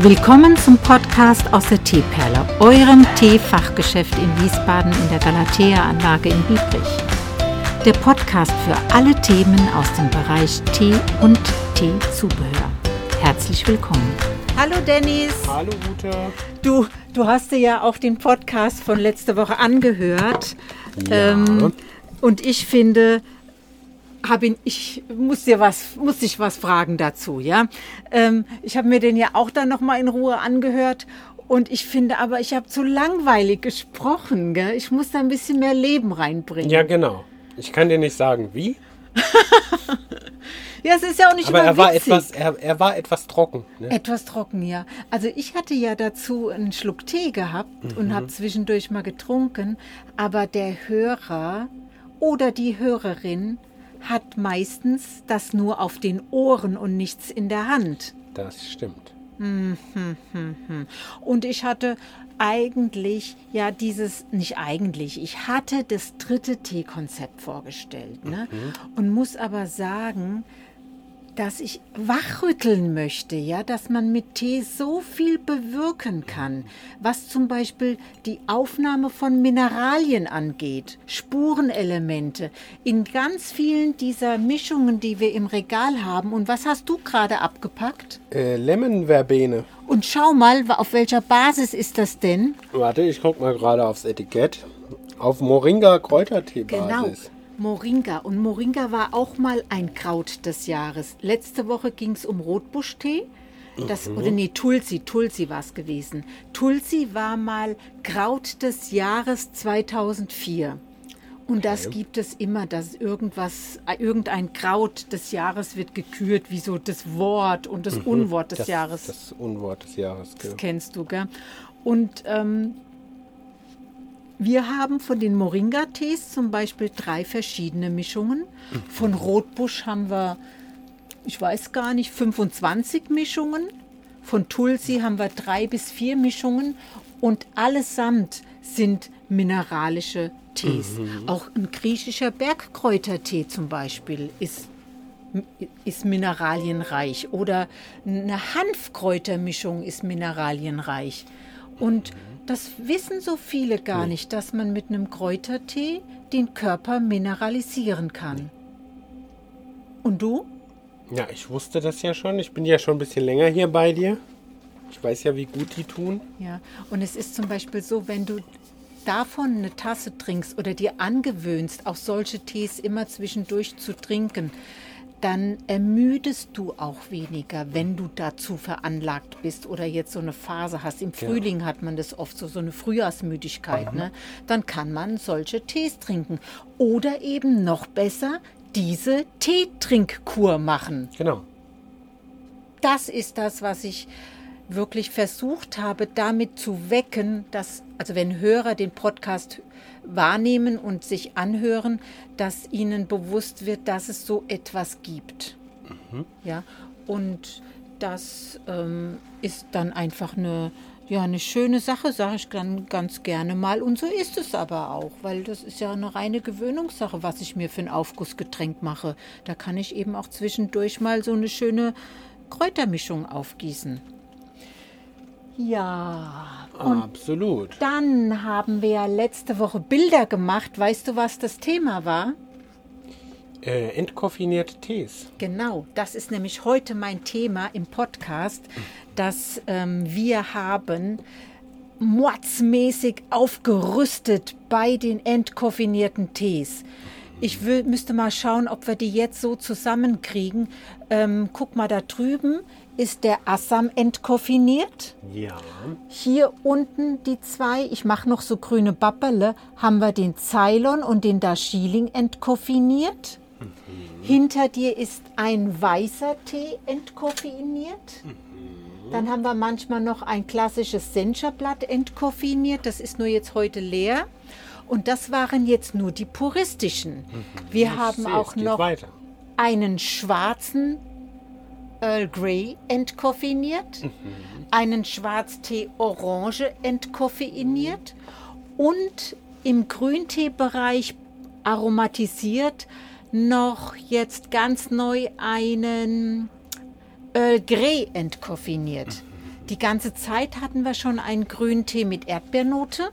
Willkommen zum Podcast aus der Teeperle, eurem Teefachgeschäft in Wiesbaden in der Galatea-Anlage in Biebrich. Der Podcast für alle Themen aus dem Bereich Tee und Teezubehör. Herzlich willkommen. Hallo Dennis. Hallo Ute. Du, du hast dir ja auch den Podcast von letzter Woche angehört. Ja. Ähm, und ich finde, habe ich muss dir was, muss dich was fragen dazu, ja. Ähm, ich habe mir den ja auch dann noch mal in Ruhe angehört und ich finde aber, ich habe zu langweilig gesprochen, gell? Ich muss da ein bisschen mehr Leben reinbringen. Ja, genau. Ich kann dir nicht sagen, wie. ja, es ist ja auch nicht Aber er war etwas, er, er war etwas trocken. Ne? Etwas trocken, ja. Also ich hatte ja dazu einen Schluck Tee gehabt mhm. und habe zwischendurch mal getrunken. Aber der Hörer oder die Hörerin hat meistens das nur auf den Ohren und nichts in der Hand. Das stimmt. Hm, hm, hm, und ich hatte eigentlich, ja, dieses, nicht eigentlich, ich hatte das dritte Teekonzept vorgestellt. Ne? Mhm. Und muss aber sagen, dass ich wachrütteln möchte, ja, dass man mit Tee so viel bewirken kann, was zum Beispiel die Aufnahme von Mineralien angeht, Spurenelemente in ganz vielen dieser Mischungen, die wir im Regal haben. Und was hast du gerade abgepackt? Äh, Lemonverbene. Und schau mal, auf welcher Basis ist das denn? Warte, ich guck mal gerade aufs Etikett. Auf Moringa Kräutertee-Basis. Genau. Moringa. Und Moringa war auch mal ein Kraut des Jahres. Letzte Woche ging es um Rotbuschtee. Das, mhm. Oder nee, Tulsi, Tulsi war es gewesen. Tulsi war mal Kraut des Jahres 2004. Und das okay. gibt es immer, dass irgendwas, irgendein Kraut des Jahres wird gekürt, wie so das Wort und das mhm. Unwort des das, Jahres. Das Unwort des Jahres, genau. Das kennst du, gell? Und ähm, wir haben von den Moringa-Tees zum Beispiel drei verschiedene Mischungen. Von Rotbusch haben wir, ich weiß gar nicht, 25 Mischungen. Von Tulsi haben wir drei bis vier Mischungen. Und allesamt sind mineralische Tees. Mhm. Auch ein griechischer Bergkräutertee zum Beispiel ist ist mineralienreich oder eine Hanfkräutermischung ist mineralienreich. Und das wissen so viele gar nee. nicht, dass man mit einem Kräutertee den Körper mineralisieren kann. Und du? Ja, ich wusste das ja schon. Ich bin ja schon ein bisschen länger hier bei dir. Ich weiß ja, wie gut die tun. Ja, und es ist zum Beispiel so, wenn du davon eine Tasse trinkst oder dir angewöhnst, auch solche Tees immer zwischendurch zu trinken, dann ermüdest du auch weniger, wenn du dazu veranlagt bist oder jetzt so eine Phase hast. Im genau. Frühling hat man das oft so, so eine Frühjahrsmüdigkeit. Ne? Dann kann man solche Tees trinken. Oder eben noch besser diese Teetrinkkur machen. Genau. Das ist das, was ich wirklich versucht habe, damit zu wecken, dass, also wenn Hörer den Podcast wahrnehmen und sich anhören, dass ihnen bewusst wird, dass es so etwas gibt. Mhm. Ja, und das ähm, ist dann einfach eine, ja, eine schöne Sache, sage ich dann ganz gerne mal. Und so ist es aber auch, weil das ist ja eine reine Gewöhnungssache, was ich mir für ein Aufgussgetränk mache. Da kann ich eben auch zwischendurch mal so eine schöne Kräutermischung aufgießen. Ja. Absolut. Dann haben wir letzte Woche Bilder gemacht. Weißt du, was das Thema war? Äh, entkoffinierte Tees. Genau, das ist nämlich heute mein Thema im Podcast, dass ähm, wir haben mordsmäßig aufgerüstet bei den entkoffinierten Tees. Ich will, müsste mal schauen, ob wir die jetzt so zusammenkriegen. Ähm, guck mal da drüben ist der Assam entkoffiniert. Ja. Hier unten die zwei, ich mache noch so grüne Bappele, haben wir den Ceylon und den Darjeeling entkoffiniert. Mhm. Hinter dir ist ein weißer Tee entkoffiniert. Mhm. Dann haben wir manchmal noch ein klassisches Sencherblatt entkoffiniert. Das ist nur jetzt heute leer. Und das waren jetzt nur die puristischen. Mhm. Wir ich haben auch noch weiter. einen schwarzen Earl Grey entkoffiniert, mhm. einen Schwarztee Orange entkoffeiniert und im Grünteebereich aromatisiert noch jetzt ganz neu einen Earl Grey entkoffiniert. Mhm. die ganze Zeit hatten wir schon einen grünen Tee mit Erdbeernote.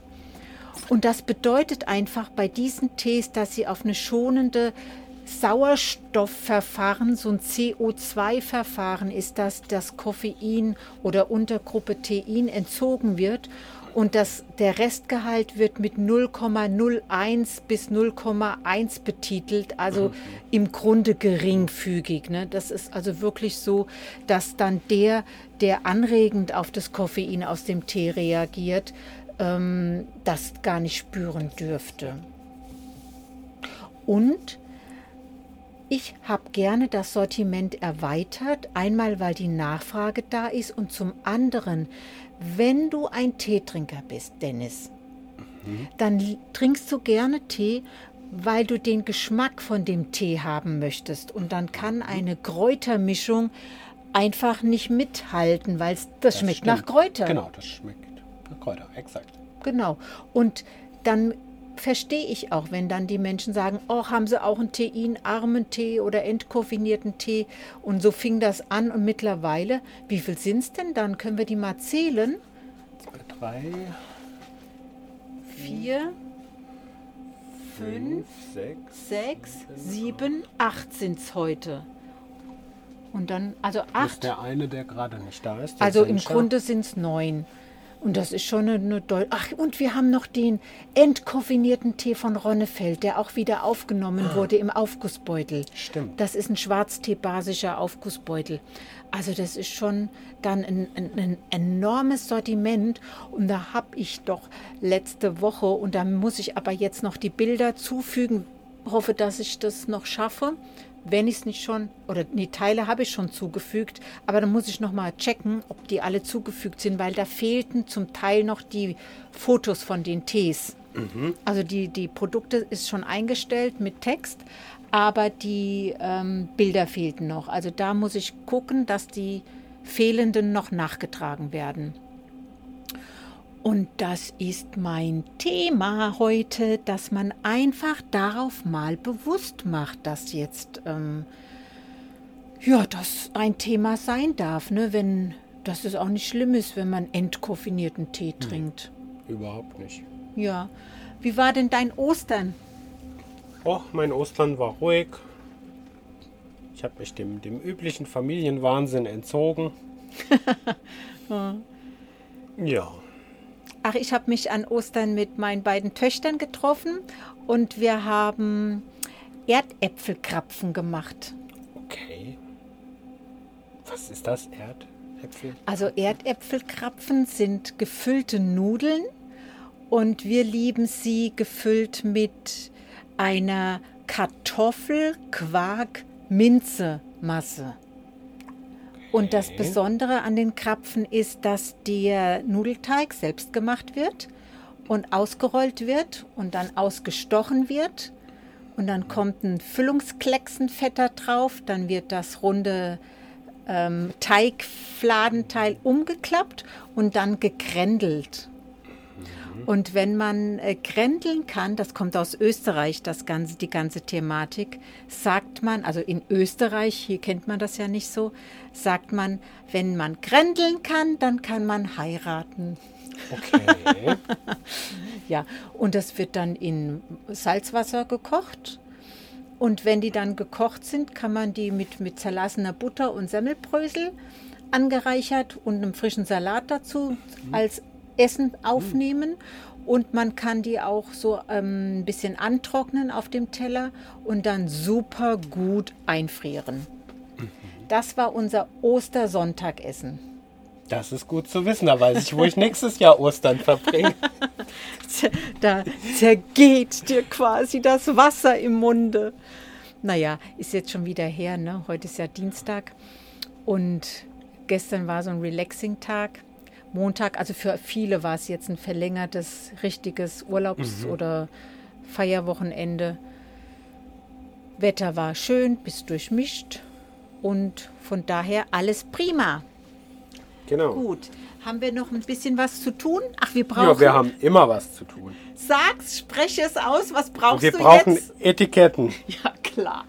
Und das bedeutet einfach bei diesen Tees, dass sie auf eine schonende Sauerstoffverfahren, so ein CO2-Verfahren ist, dass das Koffein oder Untergruppe Tein entzogen wird und das, der Restgehalt wird mit 0,01 bis 0,1 betitelt, also mhm. im Grunde geringfügig. Ne? Das ist also wirklich so, dass dann der, der anregend auf das Koffein aus dem Tee reagiert, ähm, das gar nicht spüren dürfte. Und ich habe gerne das Sortiment erweitert, einmal weil die Nachfrage da ist und zum anderen, wenn du ein Teetrinker bist, Dennis, mhm. dann trinkst du gerne Tee, weil du den Geschmack von dem Tee haben möchtest. Und dann kann eine Kräutermischung einfach nicht mithalten, weil das, das schmeckt stimmt. nach Kräuter. Genau, das schmeckt Kräuter, exakt. Genau. Und dann verstehe ich auch, wenn dann die Menschen sagen, oh, haben sie auch einen Teinarmen Tee oder entkoffinierten Tee. Und so fing das an und mittlerweile, wie viel sind es denn dann? Können wir die mal zählen? Zwei, drei, vier, fünf, sechs, sechs sieben, acht sind es heute. Und dann, also acht. Ist der eine, der gerade nicht da ist. Also im Grunde sind es neun. Und das ist schon eine, eine Ach, und wir haben noch den entkoffinierten Tee von Ronnefeld, der auch wieder aufgenommen ah. wurde im Aufgussbeutel. Stimmt. Das ist ein Schwarztee-basischer Aufgussbeutel. Also das ist schon dann ein, ein, ein enormes Sortiment. Und da habe ich doch letzte Woche, und da muss ich aber jetzt noch die Bilder zufügen, hoffe, dass ich das noch schaffe wenn ich es nicht schon, oder die Teile habe ich schon zugefügt, aber dann muss ich nochmal checken, ob die alle zugefügt sind, weil da fehlten zum Teil noch die Fotos von den Tees. Mhm. Also die, die Produkte ist schon eingestellt mit Text, aber die ähm, Bilder fehlten noch. Also da muss ich gucken, dass die fehlenden noch nachgetragen werden. Und das ist mein Thema heute, dass man einfach darauf mal bewusst macht, dass jetzt ähm, ja das ein Thema sein darf, ne? Wenn dass es auch nicht schlimm ist, wenn man entkoffinierten Tee trinkt. Nee, überhaupt nicht. Ja. Wie war denn dein Ostern? Oh, mein Ostern war ruhig. Ich habe mich dem, dem üblichen Familienwahnsinn entzogen. ja. Ach, ich habe mich an Ostern mit meinen beiden Töchtern getroffen und wir haben Erdäpfelkrapfen gemacht. Okay. Was ist das, Erdäpfel? Also Erdäpfelkrapfen sind gefüllte Nudeln und wir lieben sie gefüllt mit einer Kartoffel-Quark-Minze-Masse. Und das Besondere an den Krapfen ist, dass der Nudelteig selbst gemacht wird und ausgerollt wird und dann ausgestochen wird. Und dann kommt ein Füllungsklecksenfetter drauf, dann wird das runde ähm, Teigfladenteil umgeklappt und dann gekrändelt. Und wenn man äh, grendeln kann, das kommt aus Österreich, das ganze, die ganze Thematik, sagt man, also in Österreich, hier kennt man das ja nicht so, sagt man, wenn man grendeln kann, dann kann man heiraten. Okay. ja, und das wird dann in Salzwasser gekocht. Und wenn die dann gekocht sind, kann man die mit, mit zerlassener Butter und Semmelbrösel angereichert und einem frischen Salat dazu mhm. als Essen aufnehmen und man kann die auch so ähm, ein bisschen antrocknen auf dem Teller und dann super gut einfrieren. Das war unser Ostersonntagessen. Das ist gut zu wissen, da weiß ich, wo ich nächstes Jahr Ostern verbringe. da zergeht dir quasi das Wasser im Munde. Naja, ist jetzt schon wieder her, ne? Heute ist ja Dienstag und gestern war so ein Relaxing-Tag. Montag, also für viele war es jetzt ein verlängertes, richtiges Urlaubs- mhm. oder Feierwochenende. Wetter war schön bis durchmischt und von daher alles prima. Genau. Gut. Haben wir noch ein bisschen was zu tun? Ach, wir brauchen. Ja, wir haben immer was zu tun. Sag's, spreche es aus. Was brauchst wir du jetzt? Wir brauchen Etiketten. Ja, klar.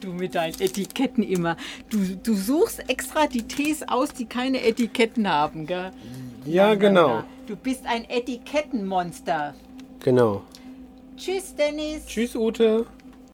Du mit deinen Etiketten immer. Du, du suchst extra die Tees aus, die keine Etiketten haben, gell? Ja, genau. Du bist ein Etikettenmonster. Genau. Tschüss, Dennis. Tschüss, Ute.